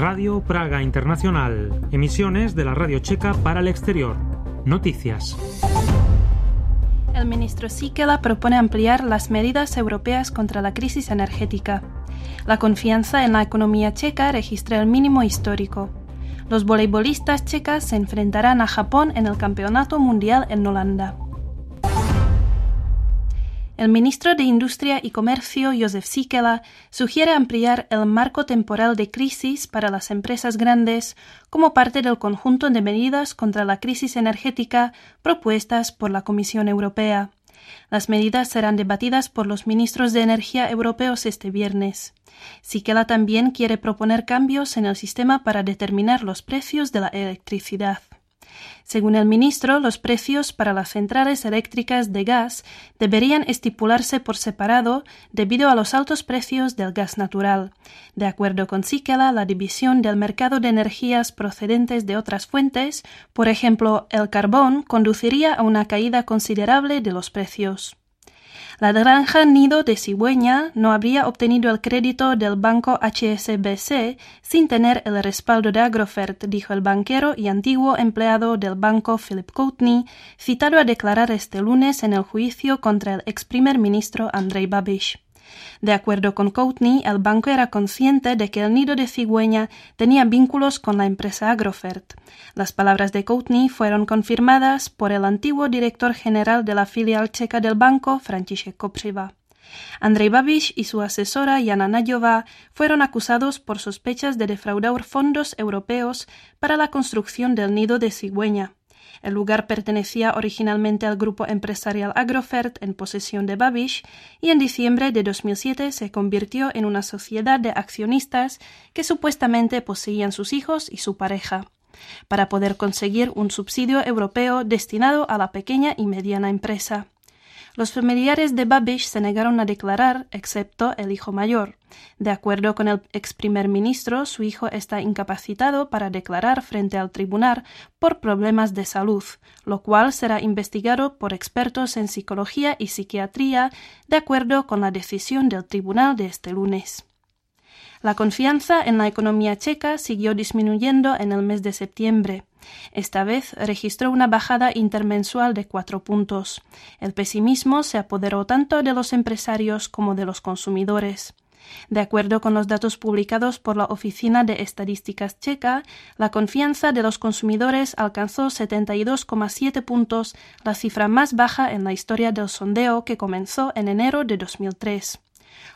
Radio Praga Internacional, emisiones de la radio checa para el exterior. Noticias. El ministro Sikela propone ampliar las medidas europeas contra la crisis energética. La confianza en la economía checa registra el mínimo histórico. Los voleibolistas checas se enfrentarán a Japón en el Campeonato Mundial en Holanda. El ministro de Industria y Comercio, Josef Sikela, sugiere ampliar el marco temporal de crisis para las empresas grandes como parte del conjunto de medidas contra la crisis energética propuestas por la Comisión Europea. Las medidas serán debatidas por los ministros de Energía europeos este viernes. Sikela también quiere proponer cambios en el sistema para determinar los precios de la electricidad. Según el ministro, los precios para las centrales eléctricas de gas deberían estipularse por separado debido a los altos precios del gas natural. De acuerdo con Sikela, la división del mercado de energías procedentes de otras fuentes, por ejemplo el carbón, conduciría a una caída considerable de los precios. La granja Nido de Cigüeña no habría obtenido el crédito del banco HSBC sin tener el respaldo de Agrofert, dijo el banquero y antiguo empleado del banco Philip Courtney, citado a declarar este lunes en el juicio contra el ex primer ministro Andrei Babiš. De acuerdo con Courtney, el banco era consciente de que el nido de cigüeña tenía vínculos con la empresa Agrofert. Las palabras de Courtney fueron confirmadas por el antiguo director general de la filial checa del banco, František Kopřiva. Andrei Babiš y su asesora Jana Najová fueron acusados por sospechas de defraudar fondos europeos para la construcción del nido de cigüeña. El lugar pertenecía originalmente al grupo empresarial Agrofert en posesión de Babish y en diciembre de 2007 se convirtió en una sociedad de accionistas que supuestamente poseían sus hijos y su pareja para poder conseguir un subsidio europeo destinado a la pequeña y mediana empresa. Los familiares de Babish se negaron a declarar, excepto el hijo mayor. De acuerdo con el ex primer ministro, su hijo está incapacitado para declarar frente al tribunal por problemas de salud, lo cual será investigado por expertos en psicología y psiquiatría, de acuerdo con la decisión del tribunal de este lunes. La confianza en la economía checa siguió disminuyendo en el mes de septiembre. Esta vez registró una bajada intermensual de cuatro puntos. El pesimismo se apoderó tanto de los empresarios como de los consumidores. De acuerdo con los datos publicados por la Oficina de Estadísticas Checa, la confianza de los consumidores alcanzó 72,7 puntos, la cifra más baja en la historia del sondeo que comenzó en enero de 2003.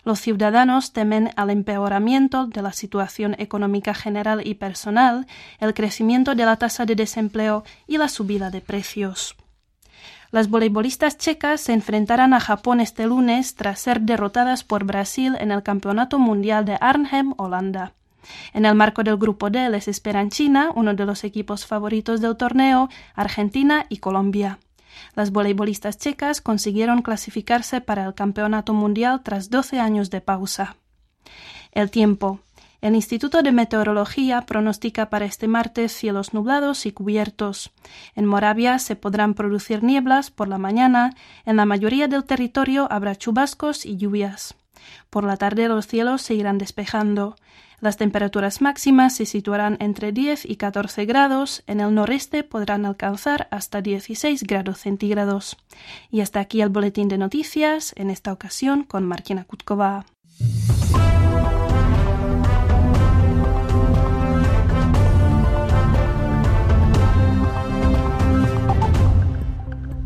Los ciudadanos temen al empeoramiento de la situación económica general y personal, el crecimiento de la tasa de desempleo y la subida de precios. Las voleibolistas checas se enfrentarán a Japón este lunes tras ser derrotadas por Brasil en el Campeonato Mundial de Arnhem, Holanda. En el marco del grupo D les esperan China, uno de los equipos favoritos del torneo, Argentina y Colombia. Las voleibolistas checas consiguieron clasificarse para el Campeonato Mundial tras 12 años de pausa. El tiempo. El Instituto de Meteorología pronostica para este martes cielos nublados y cubiertos. En Moravia se podrán producir nieblas por la mañana, en la mayoría del territorio habrá chubascos y lluvias. Por la tarde los cielos se irán despejando. Las temperaturas máximas se situarán entre 10 y 14 grados, en el noreste podrán alcanzar hasta 16 grados centígrados. Y hasta aquí el boletín de noticias, en esta ocasión con Martina Kutkova.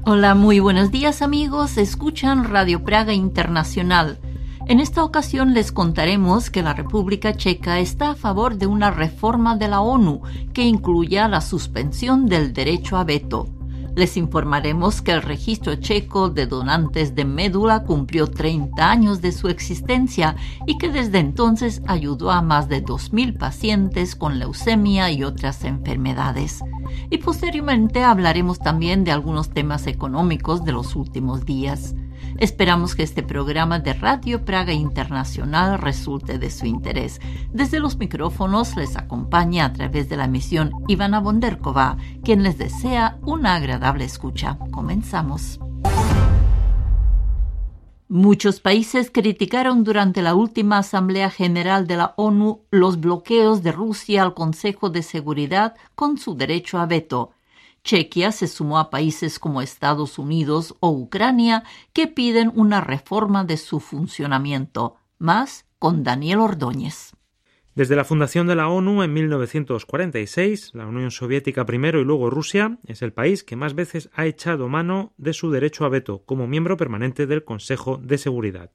Hola, muy buenos días amigos, escuchan Radio Praga Internacional en esta ocasión les contaremos que la República Checa está a favor de una reforma de la ONU que incluya la suspensión del derecho a veto. Les informaremos que el registro checo de donantes de médula cumplió 30 años de su existencia y que desde entonces ayudó a más de 2.000 pacientes con leucemia y otras enfermedades. Y posteriormente hablaremos también de algunos temas económicos de los últimos días. Esperamos que este programa de Radio Praga Internacional resulte de su interés. Desde los micrófonos les acompaña a través de la emisión Ivana Bonderkova, quien les desea una agradable escucha. Comenzamos. Muchos países criticaron durante la última Asamblea General de la ONU los bloqueos de Rusia al Consejo de Seguridad con su derecho a veto. Chequia se sumó a países como Estados Unidos o Ucrania que piden una reforma de su funcionamiento. Más con Daniel Ordóñez. Desde la fundación de la ONU en 1946, la Unión Soviética primero y luego Rusia es el país que más veces ha echado mano de su derecho a veto como miembro permanente del Consejo de Seguridad.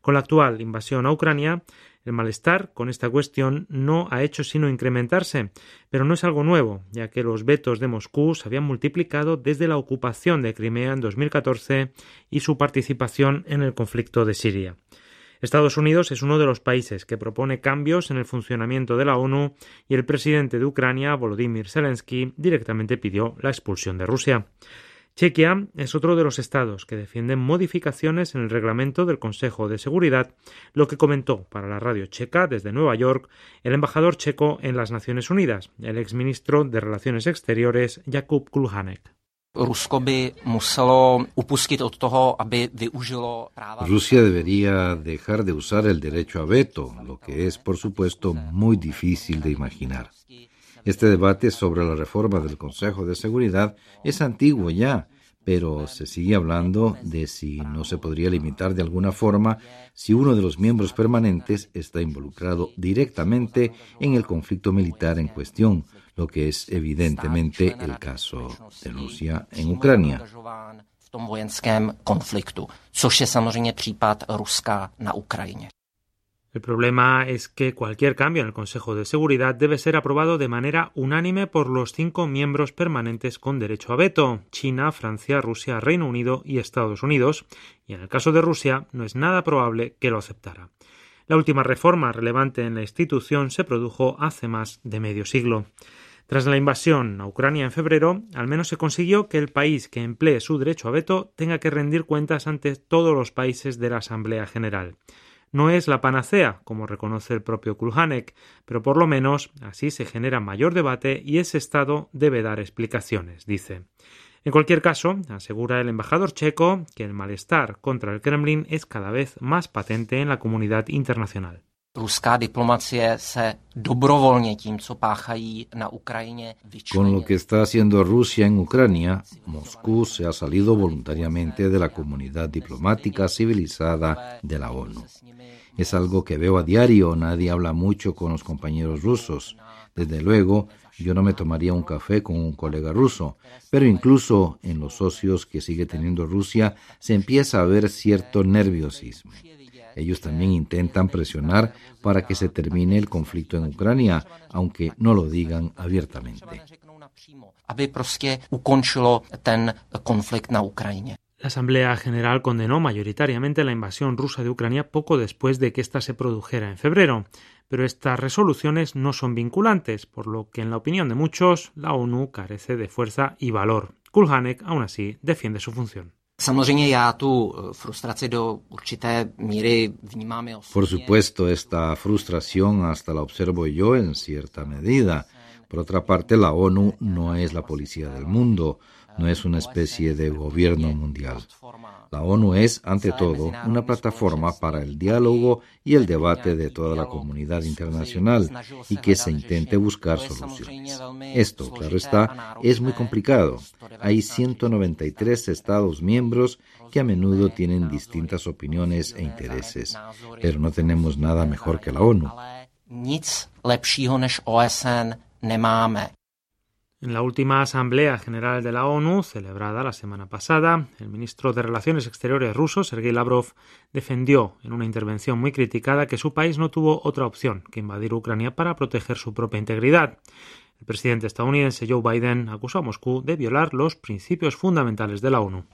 Con la actual invasión a Ucrania, el malestar con esta cuestión no ha hecho sino incrementarse, pero no es algo nuevo, ya que los vetos de Moscú se habían multiplicado desde la ocupación de Crimea en 2014 y su participación en el conflicto de Siria. Estados Unidos es uno de los países que propone cambios en el funcionamiento de la ONU y el presidente de Ucrania, Volodymyr Zelensky, directamente pidió la expulsión de Rusia. Chequia es otro de los estados que defienden modificaciones en el reglamento del Consejo de Seguridad, lo que comentó para la radio checa desde Nueva York el embajador checo en las Naciones Unidas, el exministro de Relaciones Exteriores Jakub Kulhanek. Rusia debería dejar de usar el derecho a veto, lo que es, por supuesto, muy difícil de imaginar. Este debate sobre la reforma del Consejo de Seguridad es antiguo ya, pero se sigue hablando de si no se podría limitar de alguna forma si uno de los miembros permanentes está involucrado directamente en el conflicto militar en cuestión, lo que es evidentemente el caso de Rusia en Ucrania. El problema es que cualquier cambio en el Consejo de Seguridad debe ser aprobado de manera unánime por los cinco miembros permanentes con derecho a veto China, Francia, Rusia, Reino Unido y Estados Unidos, y en el caso de Rusia no es nada probable que lo aceptara. La última reforma relevante en la institución se produjo hace más de medio siglo. Tras la invasión a Ucrania en febrero, al menos se consiguió que el país que emplee su derecho a veto tenga que rendir cuentas ante todos los países de la Asamblea General. No es la panacea, como reconoce el propio Kulhanek, pero por lo menos así se genera mayor debate y ese Estado debe dar explicaciones, dice. En cualquier caso, asegura el embajador checo que el malestar contra el Kremlin es cada vez más patente en la comunidad internacional. Con lo que está haciendo Rusia en Ucrania, Moscú se ha salido voluntariamente de la comunidad diplomática civilizada de la ONU. Es algo que veo a diario, nadie habla mucho con los compañeros rusos. Desde luego, yo no me tomaría un café con un colega ruso, pero incluso en los socios que sigue teniendo Rusia se empieza a ver cierto nerviosismo. Ellos también intentan presionar para que se termine el conflicto en Ucrania, aunque no lo digan abiertamente. La Asamblea General condenó mayoritariamente la invasión rusa de Ucrania poco después de que ésta se produjera en febrero, pero estas resoluciones no son vinculantes, por lo que en la opinión de muchos la ONU carece de fuerza y valor. Kulhanek aún así defiende su función. Por supuesto, esta frustración hasta la observo yo en cierta medida. Por otra parte, la ONU no es la policía del mundo, no es una especie de gobierno mundial. La ONU es, ante todo, una plataforma para el diálogo y el debate de toda la comunidad internacional y que se intente buscar soluciones. Esto, claro está, es muy complicado. Hay 193 Estados miembros que a menudo tienen distintas opiniones e intereses, pero no tenemos nada mejor que la ONU. En la última Asamblea General de la ONU, celebrada la semana pasada, el ministro de Relaciones Exteriores ruso, Sergei Lavrov, defendió en una intervención muy criticada que su país no tuvo otra opción que invadir Ucrania para proteger su propia integridad. El presidente estadounidense Joe Biden acusó a Moscú de violar los principios fundamentales de la ONU.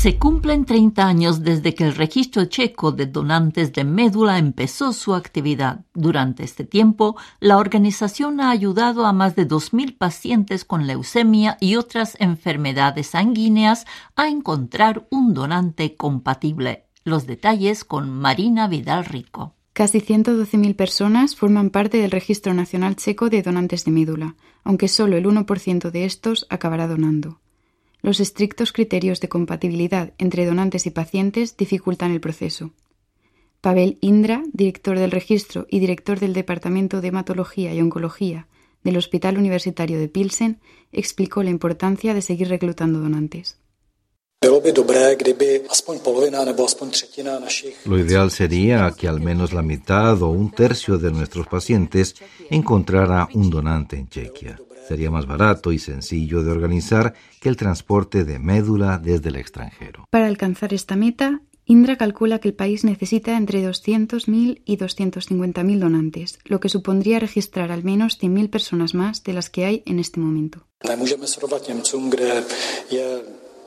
Se cumplen 30 años desde que el registro checo de donantes de médula empezó su actividad. Durante este tiempo, la organización ha ayudado a más de 2.000 pacientes con leucemia y otras enfermedades sanguíneas a encontrar un donante compatible. Los detalles con Marina Vidal Rico. Casi 112.000 personas forman parte del Registro Nacional Checo de Donantes de Médula, aunque solo el 1% de estos acabará donando. Los estrictos criterios de compatibilidad entre donantes y pacientes dificultan el proceso. Pavel Indra, director del registro y director del Departamento de Hematología y Oncología del Hospital Universitario de Pilsen, explicó la importancia de seguir reclutando donantes. Lo ideal sería que al menos la mitad o un tercio de nuestros pacientes encontrara un donante en Chequia. Sería más barato y sencillo de organizar que el transporte de médula desde el extranjero. Para alcanzar esta meta, Indra calcula que el país necesita entre 200.000 y 250.000 donantes, lo que supondría registrar al menos 100.000 personas más de las que hay en este momento.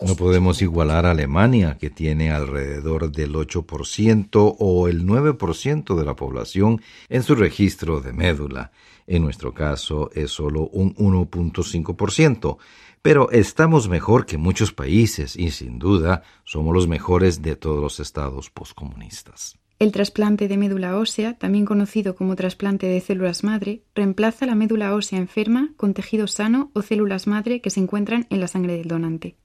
No podemos igualar a Alemania, que tiene alrededor del 8% o el 9% de la población en su registro de médula. En nuestro caso es solo un 1.5%, pero estamos mejor que muchos países y sin duda somos los mejores de todos los estados postcomunistas. El trasplante de médula ósea, también conocido como trasplante de células madre, reemplaza la médula ósea enferma con tejido sano o células madre que se encuentran en la sangre del donante.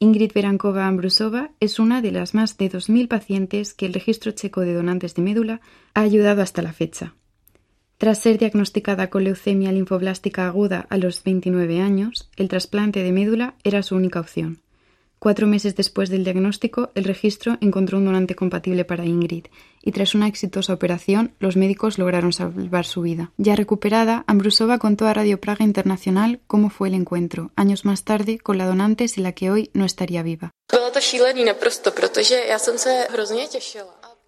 Ingrid Berankova Ambrusova es una de las más de 2.000 pacientes que el registro checo de donantes de médula ha ayudado hasta la fecha. Tras ser diagnosticada con leucemia linfoblástica aguda a los 29 años, el trasplante de médula era su única opción. Cuatro meses después del diagnóstico, el registro encontró un donante compatible para Ingrid y tras una exitosa operación, los médicos lograron salvar su vida. Ya recuperada, Ambrusova contó a Radio Praga Internacional cómo fue el encuentro, años más tarde, con la donante sin la que hoy no estaría viva.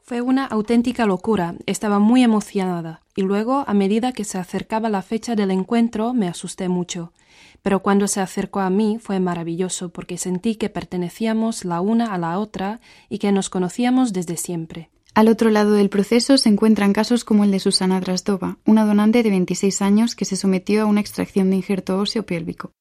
Fue una auténtica locura, estaba muy emocionada, y luego, a medida que se acercaba la fecha del encuentro, me asusté mucho. Pero cuando se acercó a mí fue maravilloso porque sentí que pertenecíamos la una a la otra y que nos conocíamos desde siempre. Al otro lado del proceso se encuentran casos como el de Susana Drasdova, una donante de 26 años que se sometió a una extracción de injerto óseo pélvico.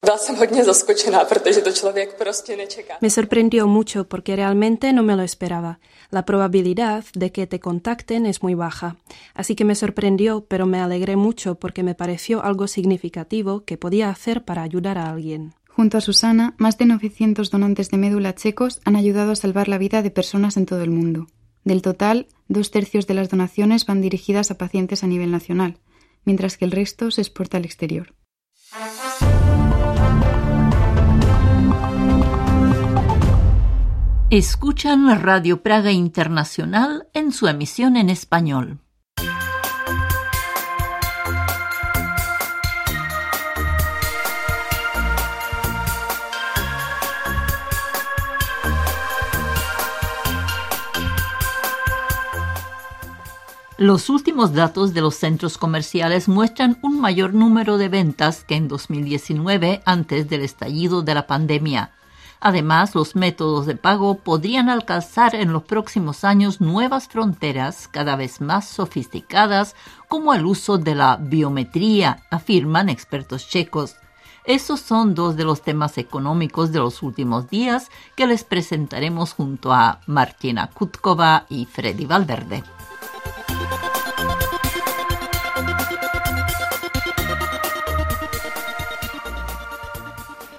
Me sorprendió mucho porque realmente no me lo esperaba. La probabilidad de que te contacten es muy baja. Así que me sorprendió, pero me alegré mucho porque me pareció algo significativo que podía hacer para ayudar a alguien. Junto a Susana, más de 900 donantes de médula checos han ayudado a salvar la vida de personas en todo el mundo. Del total, dos tercios de las donaciones van dirigidas a pacientes a nivel nacional, mientras que el resto se exporta al exterior. Escuchan Radio Praga Internacional en su emisión en español. Los últimos datos de los centros comerciales muestran un mayor número de ventas que en 2019 antes del estallido de la pandemia. Además, los métodos de pago podrían alcanzar en los próximos años nuevas fronteras cada vez más sofisticadas, como el uso de la biometría, afirman expertos checos. Esos son dos de los temas económicos de los últimos días que les presentaremos junto a Martina Kutkova y Freddy Valverde.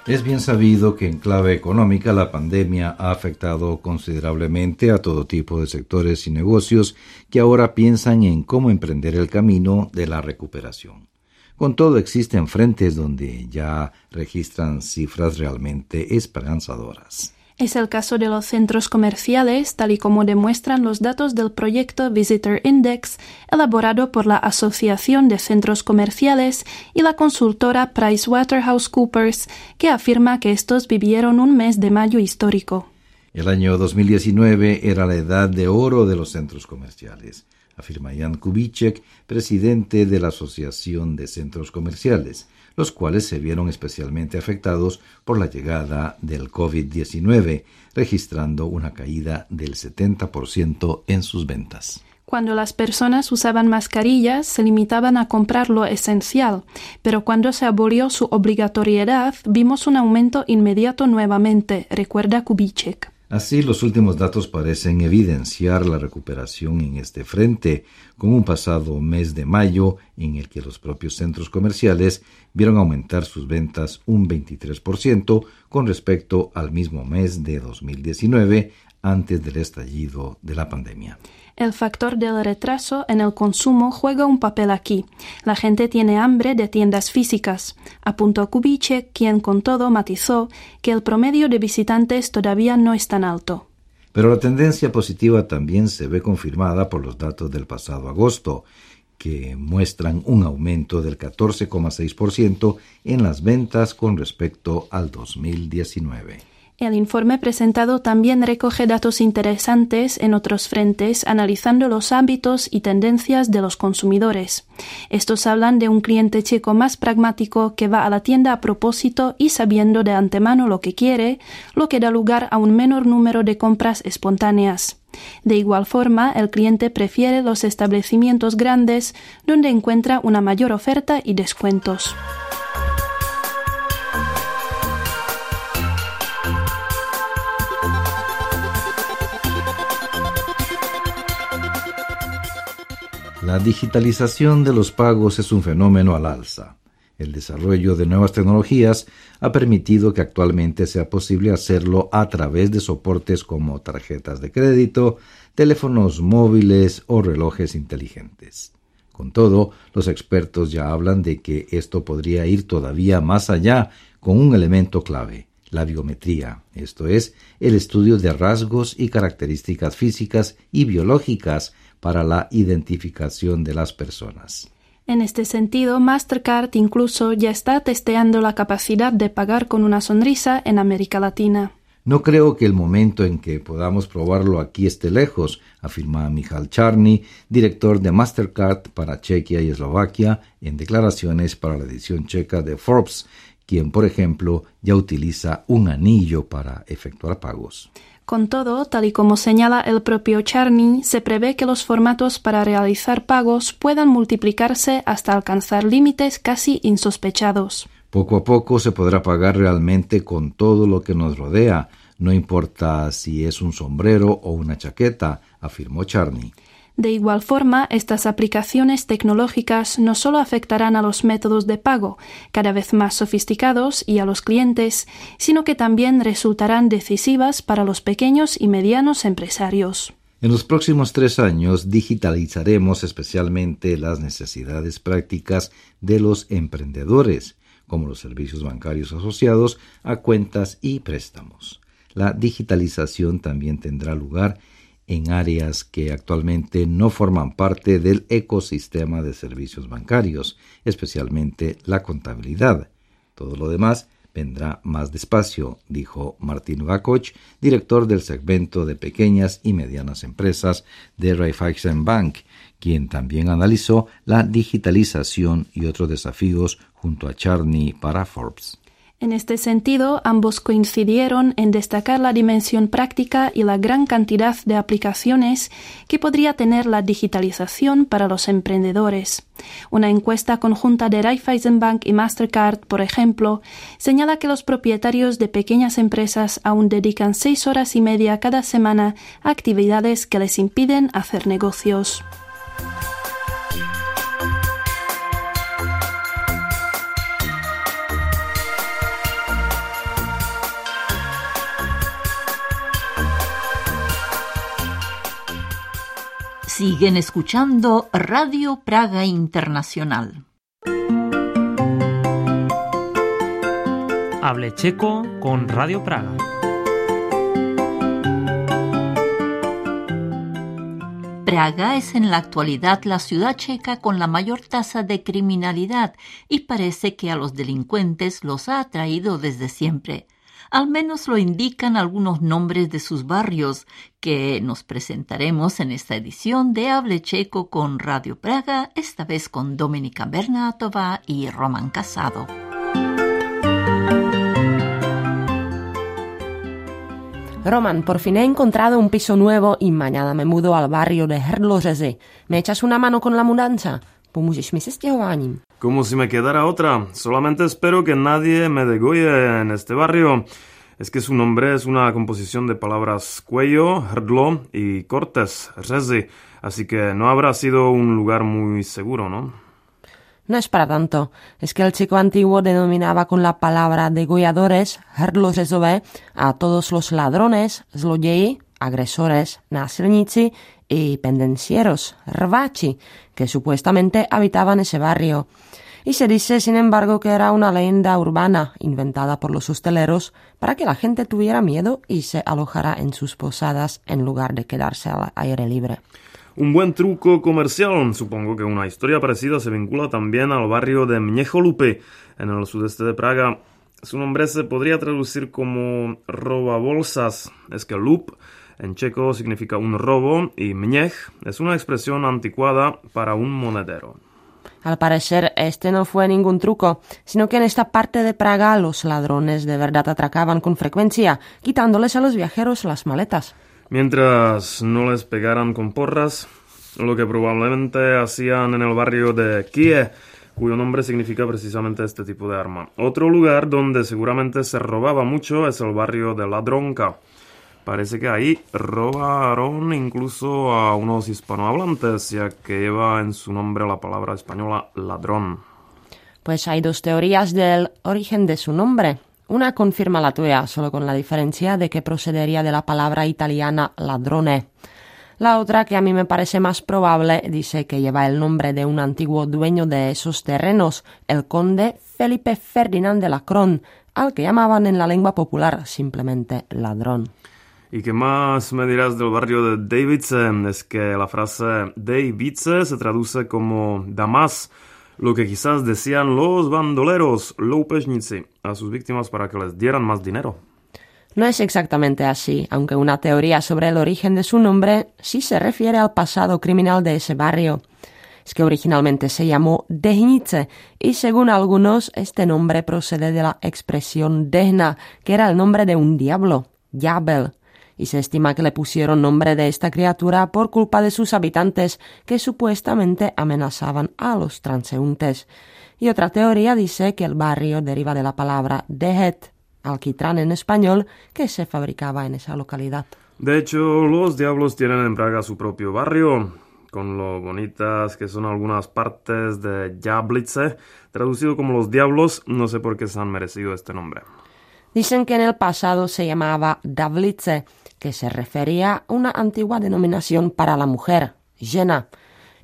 Es bien sabido que en clave económica la pandemia ha afectado considerablemente a todo tipo de sectores y negocios que ahora piensan en cómo emprender el camino de la recuperación. Con todo existen frentes donde ya registran cifras realmente esperanzadoras. Es el caso de los centros comerciales, tal y como demuestran los datos del proyecto Visitor Index, elaborado por la Asociación de Centros Comerciales y la consultora PricewaterhouseCoopers, que afirma que estos vivieron un mes de mayo histórico. El año 2019 era la edad de oro de los centros comerciales. afirma Jan Kubitschek, presidente de la Asociación de Centros Comerciales, los cuales se vieron especialmente afectados por la llegada del COVID-19, registrando una caída del 70% en sus ventas. Cuando las personas usaban mascarillas, se limitaban a comprar lo esencial, pero cuando se abolió su obligatoriedad, vimos un aumento inmediato nuevamente, recuerda Kubitschek. Así, los últimos datos parecen evidenciar la recuperación en este frente, con un pasado mes de mayo en el que los propios centros comerciales vieron aumentar sus ventas un 23% con respecto al mismo mes de 2019 antes del estallido de la pandemia. El factor del retraso en el consumo juega un papel aquí. La gente tiene hambre de tiendas físicas. Apuntó Kubiche, quien con todo matizó que el promedio de visitantes todavía no es tan alto. Pero la tendencia positiva también se ve confirmada por los datos del pasado agosto, que muestran un aumento del 14,6% en las ventas con respecto al 2019. El informe presentado también recoge datos interesantes en otros frentes, analizando los hábitos y tendencias de los consumidores. Estos hablan de un cliente checo más pragmático que va a la tienda a propósito y sabiendo de antemano lo que quiere, lo que da lugar a un menor número de compras espontáneas. De igual forma, el cliente prefiere los establecimientos grandes donde encuentra una mayor oferta y descuentos. La digitalización de los pagos es un fenómeno al alza. El desarrollo de nuevas tecnologías ha permitido que actualmente sea posible hacerlo a través de soportes como tarjetas de crédito, teléfonos móviles o relojes inteligentes. Con todo, los expertos ya hablan de que esto podría ir todavía más allá con un elemento clave, la biometría, esto es, el estudio de rasgos y características físicas y biológicas para la identificación de las personas. En este sentido, Mastercard incluso ya está testeando la capacidad de pagar con una sonrisa en América Latina. No creo que el momento en que podamos probarlo aquí esté lejos, afirma Michal Charny, director de Mastercard para Chequia y Eslovaquia, en declaraciones para la edición checa de Forbes, quien, por ejemplo, ya utiliza un anillo para efectuar pagos. Con todo, tal y como señala el propio Charney, se prevé que los formatos para realizar pagos puedan multiplicarse hasta alcanzar límites casi insospechados. Poco a poco se podrá pagar realmente con todo lo que nos rodea, no importa si es un sombrero o una chaqueta, afirmó Charney. De igual forma, estas aplicaciones tecnológicas no solo afectarán a los métodos de pago, cada vez más sofisticados, y a los clientes, sino que también resultarán decisivas para los pequeños y medianos empresarios. En los próximos tres años digitalizaremos especialmente las necesidades prácticas de los emprendedores, como los servicios bancarios asociados a cuentas y préstamos. La digitalización también tendrá lugar en áreas que actualmente no forman parte del ecosistema de servicios bancarios, especialmente la contabilidad. Todo lo demás vendrá más despacio, dijo Martín Vakoch, director del segmento de pequeñas y medianas empresas de Raiffeisen Bank, quien también analizó la digitalización y otros desafíos junto a Charney para Forbes. En este sentido, ambos coincidieron en destacar la dimensión práctica y la gran cantidad de aplicaciones que podría tener la digitalización para los emprendedores. Una encuesta conjunta de Raiffeisenbank y Mastercard, por ejemplo, señala que los propietarios de pequeñas empresas aún dedican seis horas y media cada semana a actividades que les impiden hacer negocios. Siguen escuchando Radio Praga Internacional. Hable checo con Radio Praga. Praga es en la actualidad la ciudad checa con la mayor tasa de criminalidad y parece que a los delincuentes los ha atraído desde siempre. Al menos lo indican algunos nombres de sus barrios, que nos presentaremos en esta edición de Hable Checo con Radio Praga, esta vez con Dominika Bernatova y Roman Casado. Roman, por fin he encontrado un piso nuevo y mañana me mudo al barrio de Hrdlořezy. ¿Me echas una mano con la mudanza? Como si me quedara otra. Solamente espero que nadie me degolle en este barrio. Es que su nombre es una composición de palabras cuello, hrdlo y cortes, řezy. Así que no habrá sido un lugar muy seguro, ¿no? No es para tanto. Es que el chico antiguo denominaba con la palabra degolladores, hrdlořezové, a todos los ladrones, zloději, agresores, násilníci y pendencieros, rvachi, que supuestamente habitaban ese barrio. Y se dice, sin embargo, que era una leyenda urbana inventada por los hosteleros para que la gente tuviera miedo y se alojara en sus posadas en lugar de quedarse al aire libre. Un buen truco comercial. Supongo que una historia parecida se vincula también al barrio de Mniecholupe, en el sudeste de Praga. Su nombre se podría traducir como roba bolsas. Es que lup en checo significa un robo y mniech es una expresión anticuada para un monedero. Al parecer, este no fue ningún truco, sino que en esta parte de Praga los ladrones de verdad atracaban con frecuencia, quitándoles a los viajeros las maletas. Mientras no les pegaran con porras, lo que probablemente hacían en el barrio de Kiev, cuyo nombre significa precisamente este tipo de arma. Otro lugar donde seguramente se robaba mucho es el barrio de Ladronka. Parece que ahí robaron incluso a unos hispanohablantes, ya que lleva en su nombre la palabra española ladrón. Pues hay dos teorías del origen de su nombre. Una confirma la tuya, solo con la diferencia de que procedería de la palabra italiana ladrone. La otra, que a mí me parece más probable, dice que lleva el nombre de un antiguo dueño de esos terrenos, el conde Felipe Ferdinand de Lacron, al que llamaban en la lengua popular simplemente ladrón. ¿Y qué más me dirás del barrio de Davidse? Es que la frase Davidse se traduce como Damas, lo que quizás decían los bandoleros, loupežníci, a sus víctimas para que les dieran más dinero. No es exactamente así, aunque una teoría sobre el origen de su nombre sí se refiere al pasado criminal de ese barrio. Es que originalmente se llamó Dehnice y según algunos este nombre procede de la expresión Dehna, que era el nombre de un diablo, Yabel, y se estima que le pusieron nombre de esta criatura por culpa de sus habitantes que supuestamente amenazaban a los transeúntes. Y otra teoría dice que el barrio deriva de la palabra dehet, alquitrán en español, que se fabricaba en esa localidad. De hecho, los diablos tienen en Praga su propio barrio, con lo bonitas que son algunas partes de Jablice, traducido como los diablos, no sé por qué se han merecido este nombre. Dicen que en el pasado se llamaba Davlice, que se refería a una antigua denominación para la mujer, Jena.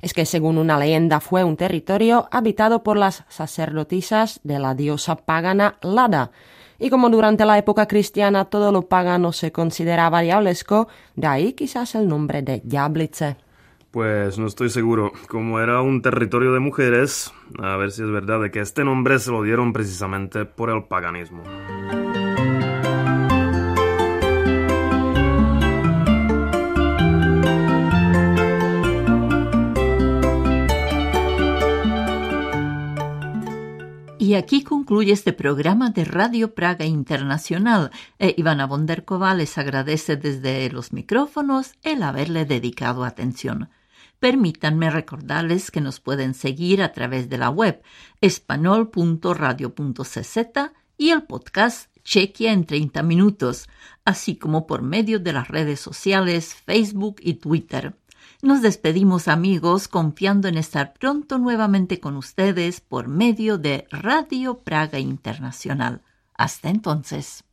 Es que según una leyenda fue un territorio habitado por las sacerdotisas de la diosa pagana Lada, y como durante la época cristiana todo lo pagano se consideraba diablesco, de ahí quizás el nombre de Jablice. Pues no estoy seguro. Como era un territorio de mujeres, a ver si es verdad de que este nombre se lo dieron precisamente por el paganismo. Y aquí concluye este programa de Radio Praga Internacional. E Ivana Bonderkova les agradece desde los micrófonos el haberle dedicado atención. Permítanme recordarles que nos pueden seguir a través de la web espanol.radio.cz y el podcast Chequia en 30 minutos, así como por medio de las redes sociales Facebook y Twitter. Nos despedimos amigos confiando en estar pronto nuevamente con ustedes por medio de Radio Praga Internacional. Hasta entonces.